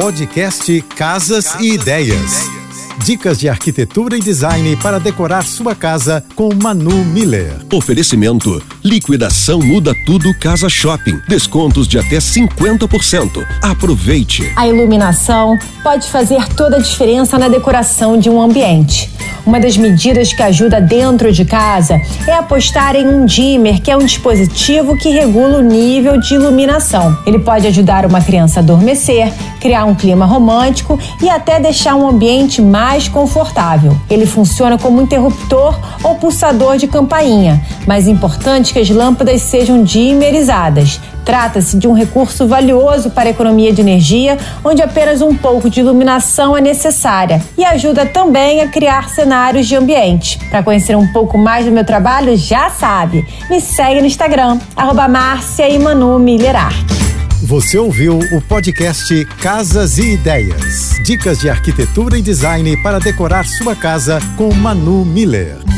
Podcast Casas e Ideias. Dicas de arquitetura e design para decorar sua casa com Manu Miller. Oferecimento: liquidação muda tudo Casa Shopping. Descontos de até 50%. Aproveite. A iluminação pode fazer toda a diferença na decoração de um ambiente. Uma das medidas que ajuda dentro de casa é apostar em um dimmer, que é um dispositivo que regula o nível de iluminação. Ele pode ajudar uma criança a adormecer, criar um clima romântico e até deixar um ambiente mais confortável. Ele funciona como interruptor ou pulsador de campainha, mas é importante que as lâmpadas sejam dimmerizadas. Trata-se de um recurso valioso para a economia de energia, onde apenas um pouco de iluminação é necessária e ajuda também a criar cenários de ambiente. Para conhecer um pouco mais do meu trabalho, já sabe, me segue no Instagram, arroba Você ouviu o podcast Casas e Ideias. Dicas de arquitetura e design para decorar sua casa com Manu Miller.